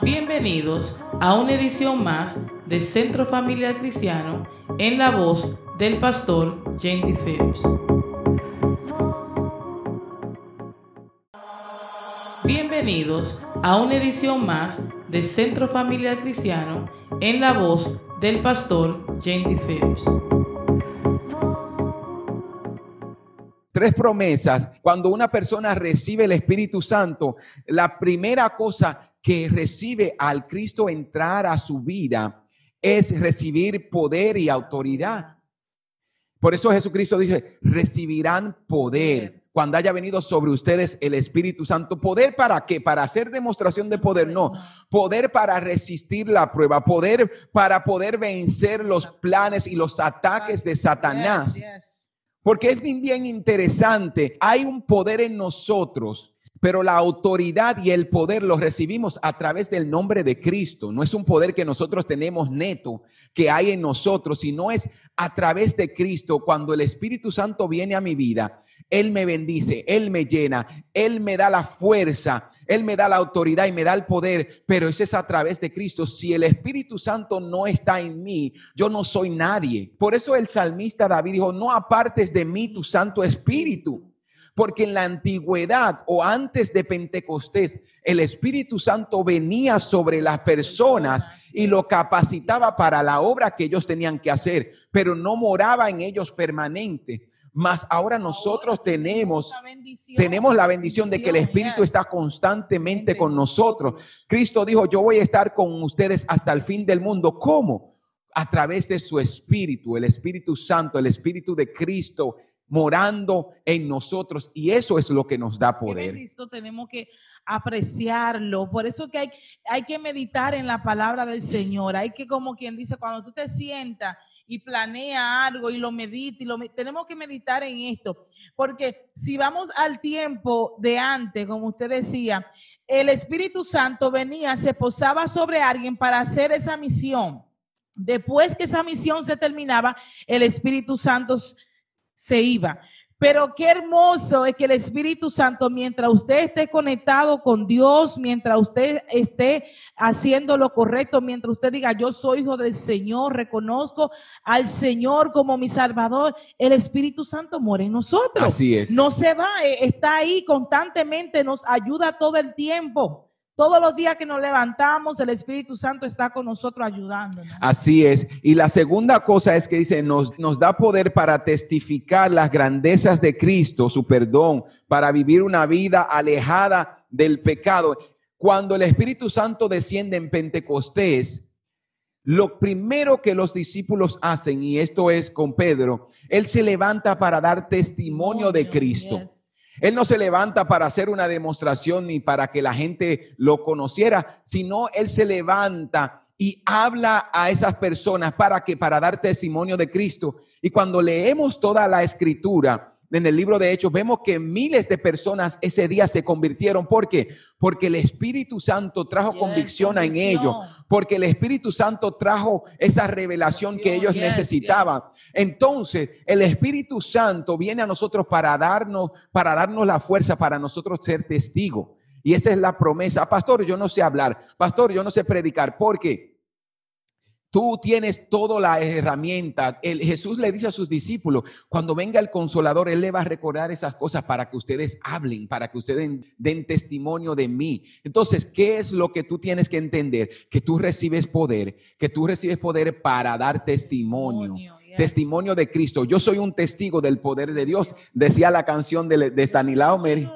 Bienvenidos a una edición más de Centro Familiar Cristiano en la voz del pastor Jenny Phillips. Bienvenidos a una edición más de Centro Familiar Cristiano en la voz del pastor Jenny Phillips. Tres promesas. Cuando una persona recibe el Espíritu Santo, la primera cosa que recibe al Cristo entrar a su vida es recibir poder y autoridad. Por eso Jesucristo dice, recibirán poder cuando haya venido sobre ustedes el Espíritu Santo. ¿Poder para qué? Para hacer demostración de poder, no. Poder para resistir la prueba, poder para poder vencer los planes y los ataques de Satanás. Porque es bien, bien interesante. Hay un poder en nosotros pero la autoridad y el poder los recibimos a través del nombre de Cristo. No es un poder que nosotros tenemos neto, que hay en nosotros, sino es a través de Cristo. Cuando el Espíritu Santo viene a mi vida, Él me bendice, Él me llena, Él me da la fuerza, Él me da la autoridad y me da el poder, pero ese es a través de Cristo. Si el Espíritu Santo no está en mí, yo no soy nadie. Por eso el salmista David dijo, no apartes de mí tu Santo Espíritu. Porque en la antigüedad o antes de Pentecostés, el Espíritu Santo venía sobre las personas y lo capacitaba para la obra que ellos tenían que hacer, pero no moraba en ellos permanente. Mas ahora nosotros tenemos, tenemos la bendición de que el Espíritu está constantemente con nosotros. Cristo dijo, yo voy a estar con ustedes hasta el fin del mundo. ¿Cómo? A través de su Espíritu, el Espíritu Santo, el Espíritu de Cristo morando en nosotros y eso es lo que nos da poder. Cristo tenemos que apreciarlo, por eso que hay, hay que meditar en la palabra del Señor, hay que como quien dice, cuando tú te sientas y planea algo y lo medita y lo tenemos que meditar en esto, porque si vamos al tiempo de antes, como usted decía, el Espíritu Santo venía, se posaba sobre alguien para hacer esa misión. Después que esa misión se terminaba, el Espíritu Santo se iba. Pero qué hermoso es que el Espíritu Santo, mientras usted esté conectado con Dios, mientras usted esté haciendo lo correcto, mientras usted diga, yo soy hijo del Señor, reconozco al Señor como mi Salvador, el Espíritu Santo muere en nosotros. Así es. No se va, eh, está ahí constantemente, nos ayuda todo el tiempo. Todos los días que nos levantamos, el Espíritu Santo está con nosotros ayudándonos. Así es. Y la segunda cosa es que dice, nos, nos da poder para testificar las grandezas de Cristo, su perdón, para vivir una vida alejada del pecado. Cuando el Espíritu Santo desciende en Pentecostés, lo primero que los discípulos hacen, y esto es con Pedro, él se levanta para dar testimonio de Cristo. Él no se levanta para hacer una demostración ni para que la gente lo conociera, sino él se levanta y habla a esas personas para que para dar testimonio de Cristo. Y cuando leemos toda la escritura, en el libro de Hechos vemos que miles de personas ese día se convirtieron. ¿Por qué? Porque el Espíritu Santo trajo convicción en ellos, porque el Espíritu Santo trajo esa revelación que ellos necesitaban. Entonces, el Espíritu Santo viene a nosotros para darnos, para darnos la fuerza para nosotros ser testigos. Y esa es la promesa. Pastor, yo no sé hablar. Pastor, yo no sé predicar. ¿Por qué? Tú tienes toda la herramienta. El, Jesús le dice a sus discípulos, cuando venga el consolador, Él le va a recordar esas cosas para que ustedes hablen, para que ustedes den, testimonio de mí. Entonces, ¿qué es lo que tú tienes que entender? Que tú recibes poder, que tú recibes poder para dar testimonio. Testimonio de Cristo. Yo soy un testigo del poder de Dios, decía la canción de, de Stanislao Mary,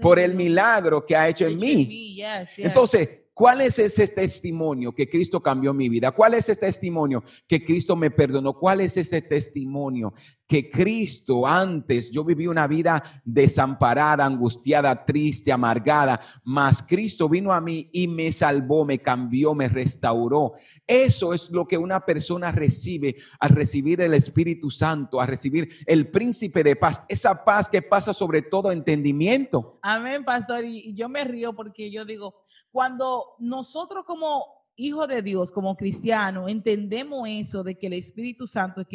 por el milagro que ha hecho en mí. Entonces, ¿Cuál es ese testimonio que Cristo cambió mi vida? ¿Cuál es ese testimonio que Cristo me perdonó? ¿Cuál es ese testimonio que Cristo antes yo viví una vida desamparada, angustiada, triste, amargada, mas Cristo vino a mí y me salvó, me cambió, me restauró? Eso es lo que una persona recibe al recibir el Espíritu Santo, a recibir el príncipe de paz, esa paz que pasa sobre todo entendimiento. Amén, pastor. Y yo me río porque yo digo, cuando nosotros como hijos de Dios, como cristianos, entendemos eso de que el Espíritu Santo es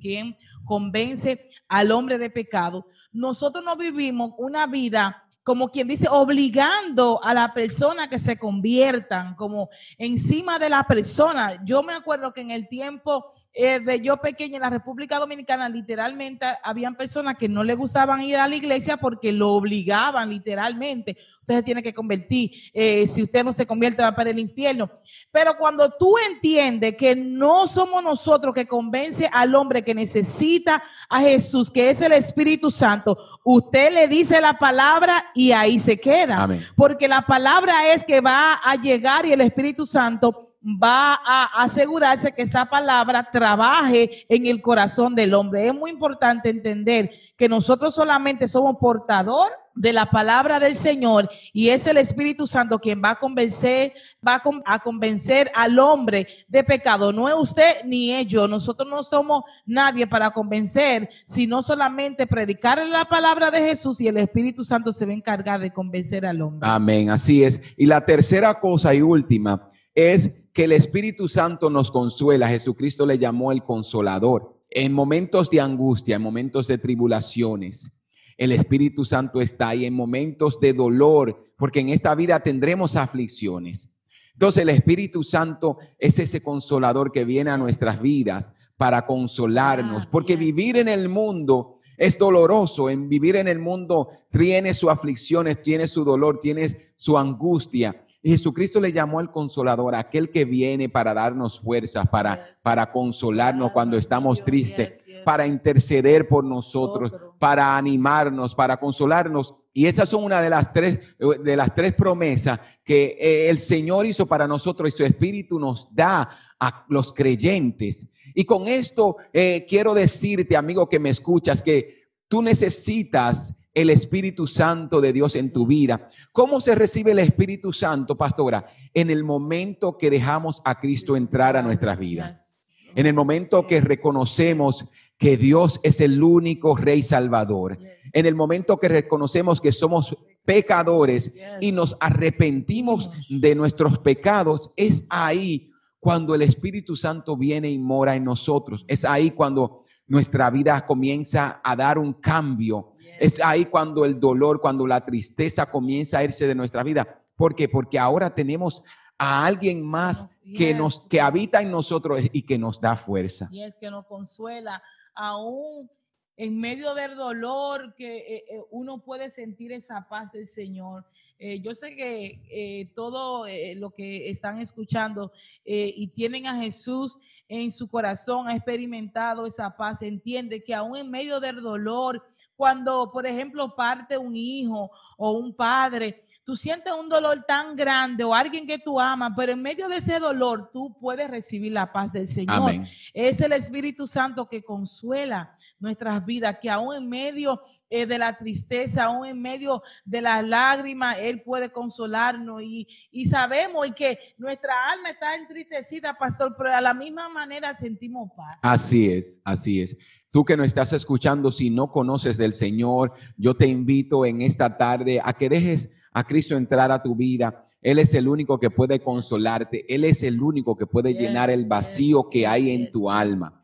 quien convence al hombre de pecado, nosotros no vivimos una vida como quien dice, obligando a la persona que se conviertan, como encima de la persona. Yo me acuerdo que en el tiempo eh, de yo pequeña en la República Dominicana, literalmente habían personas que no le gustaban ir a la iglesia porque lo obligaban literalmente. Usted se tiene que convertir. Eh, si usted no se convierte, va para el infierno. Pero cuando tú entiendes que no somos nosotros que convence al hombre que necesita a Jesús, que es el Espíritu Santo, usted le dice la palabra y ahí se queda. Porque la palabra es que va a llegar y el Espíritu Santo va a asegurarse que esa palabra trabaje en el corazón del hombre. Es muy importante entender que nosotros solamente somos portador de la palabra del Señor y es el Espíritu Santo quien va a convencer, va a convencer al hombre de pecado. No es usted ni ellos. Nosotros no somos nadie para convencer, sino solamente predicar la palabra de Jesús y el Espíritu Santo se va a encargar de convencer al hombre. Amén, así es. Y la tercera cosa y última es que el Espíritu Santo nos consuela. Jesucristo le llamó el consolador. En momentos de angustia, en momentos de tribulaciones, el Espíritu Santo está ahí en momentos de dolor, porque en esta vida tendremos aflicciones. Entonces el Espíritu Santo es ese consolador que viene a nuestras vidas para consolarnos, ah, porque vivir en el mundo es doloroso, en vivir en el mundo tiene sus aflicciones, tiene su dolor, tiene su angustia. Jesucristo le llamó al consolador, aquel que viene para darnos fuerzas, para, para consolarnos cuando estamos tristes, para interceder por nosotros, para animarnos, para consolarnos. Y esas son una de las tres, de las tres promesas que eh, el Señor hizo para nosotros y su Espíritu nos da a los creyentes. Y con esto eh, quiero decirte, amigo que me escuchas, que tú necesitas el Espíritu Santo de Dios en tu vida. ¿Cómo se recibe el Espíritu Santo, pastora? En el momento que dejamos a Cristo entrar a nuestras vidas. En el momento que reconocemos que Dios es el único Rey Salvador. En el momento que reconocemos que somos pecadores y nos arrepentimos de nuestros pecados, es ahí cuando el Espíritu Santo viene y mora en nosotros. Es ahí cuando nuestra vida comienza a dar un cambio es ahí cuando el dolor, cuando la tristeza comienza a irse de nuestra vida. ¿Por qué? Porque ahora tenemos a alguien más que nos que habita en nosotros y que nos da fuerza. Y es que nos consuela aún en medio del dolor que eh, eh, uno puede sentir esa paz del Señor. Eh, yo sé que todo lo que están escuchando y tienen a Jesús en su corazón, ha experimentado esa paz, entiende que aún en medio del dolor, cuando, por ejemplo, parte un hijo o un padre, tú sientes un dolor tan grande o alguien que tú amas, pero en medio de ese dolor tú puedes recibir la paz del Señor. Es el Espíritu Santo que consuela nuestras vidas, que aún en medio eh, de la tristeza, aún en medio de las lágrimas, Él puede consolarnos y, y sabemos que nuestra alma está entristecida, pastor, pero a la misma manera sentimos paz. Así es, así es. Tú que nos estás escuchando, si no conoces del Señor, yo te invito en esta tarde a que dejes a Cristo entrar a tu vida. Él es el único que puede consolarte. Él es el único que puede llenar el vacío que hay en tu alma.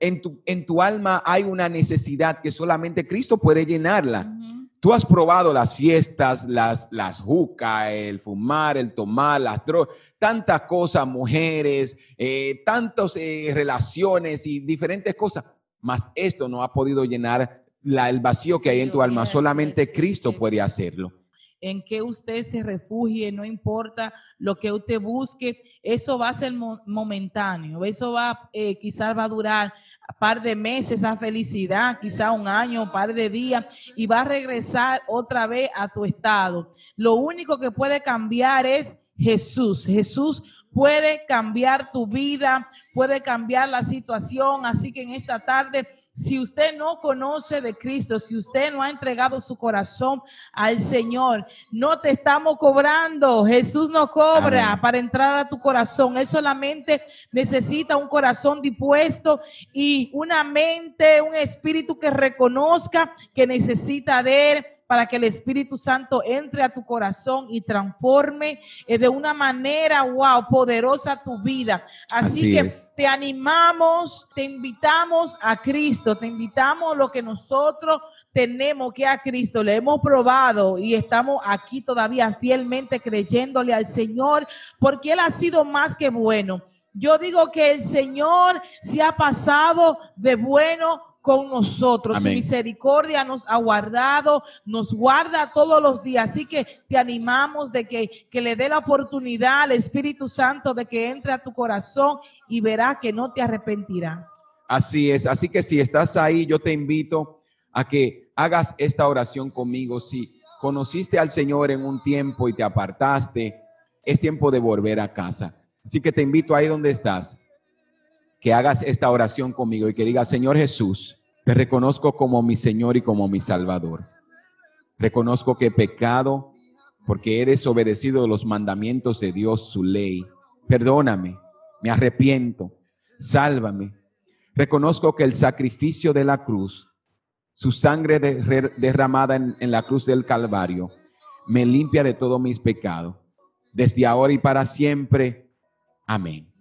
En tu, en tu alma hay una necesidad que solamente Cristo puede llenarla. Tú has probado las fiestas, las, las jucas, el fumar, el tomar, las drogas, tantas cosas, mujeres, eh, tantas eh, relaciones y diferentes cosas mas esto no ha podido llenar la, el vacío que hay en tu alma. Solamente Cristo puede hacerlo. En que usted se refugie, no importa lo que usted busque, eso va a ser momentáneo, eso va, eh, quizás va a durar un par de meses esa felicidad, quizás un año, un par de días, y va a regresar otra vez a tu estado. Lo único que puede cambiar es Jesús. Jesús puede cambiar tu vida, puede cambiar la situación. Así que en esta tarde, si usted no conoce de Cristo, si usted no ha entregado su corazón al Señor, no te estamos cobrando. Jesús no cobra para entrar a tu corazón. Él solamente necesita un corazón dispuesto y una mente, un espíritu que reconozca que necesita de él para que el Espíritu Santo entre a tu corazón y transforme eh, de una manera, wow, poderosa tu vida. Así, que te animamos, te invitamos a Cristo, te invitamos lo que nosotros tenemos que a Cristo le hemos probado y estamos aquí todavía fielmente creyéndole al Señor porque Él ha sido más que bueno. Yo digo que el Señor se ha pasado de bueno con nosotros. Su misericordia nos ha guardado, nos guarda todos los días. Así que te animamos de que, que le dé la oportunidad al Espíritu Santo de que entre a tu corazón y verás que no te arrepentirás. Así es. Así que si estás ahí, yo te invito a que hagas esta oración conmigo. Si conociste al Señor en un tiempo y te apartaste, es tiempo de volver a casa. Así que te invito ahí donde estás, que hagas esta oración conmigo y que digas, Señor Jesús, te reconozco como mi Señor y como mi Salvador. Reconozco que he pecado porque eres obedecido los mandamientos de Dios, su ley. Perdóname, me arrepiento, sálvame. Reconozco que el sacrificio de la cruz su sangre derramada en, en la cruz del Calvario me limpia de todos mis pecados, desde ahora y para siempre. Amén.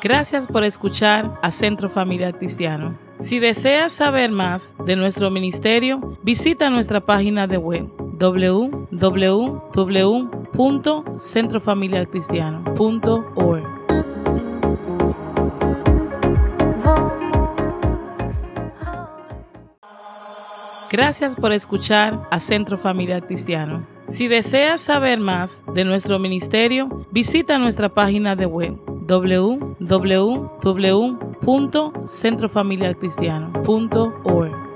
Gracias por escuchar a Centro Familiar Cristiano. Si deseas saber más de nuestro ministerio, visita nuestra página de web www.centrofamiliarcristiano.org. Gracias por escuchar a Centro Familiar Cristiano. Si deseas saber más de nuestro ministerio, visita nuestra página de web www.centrofamiliarcristiano.org.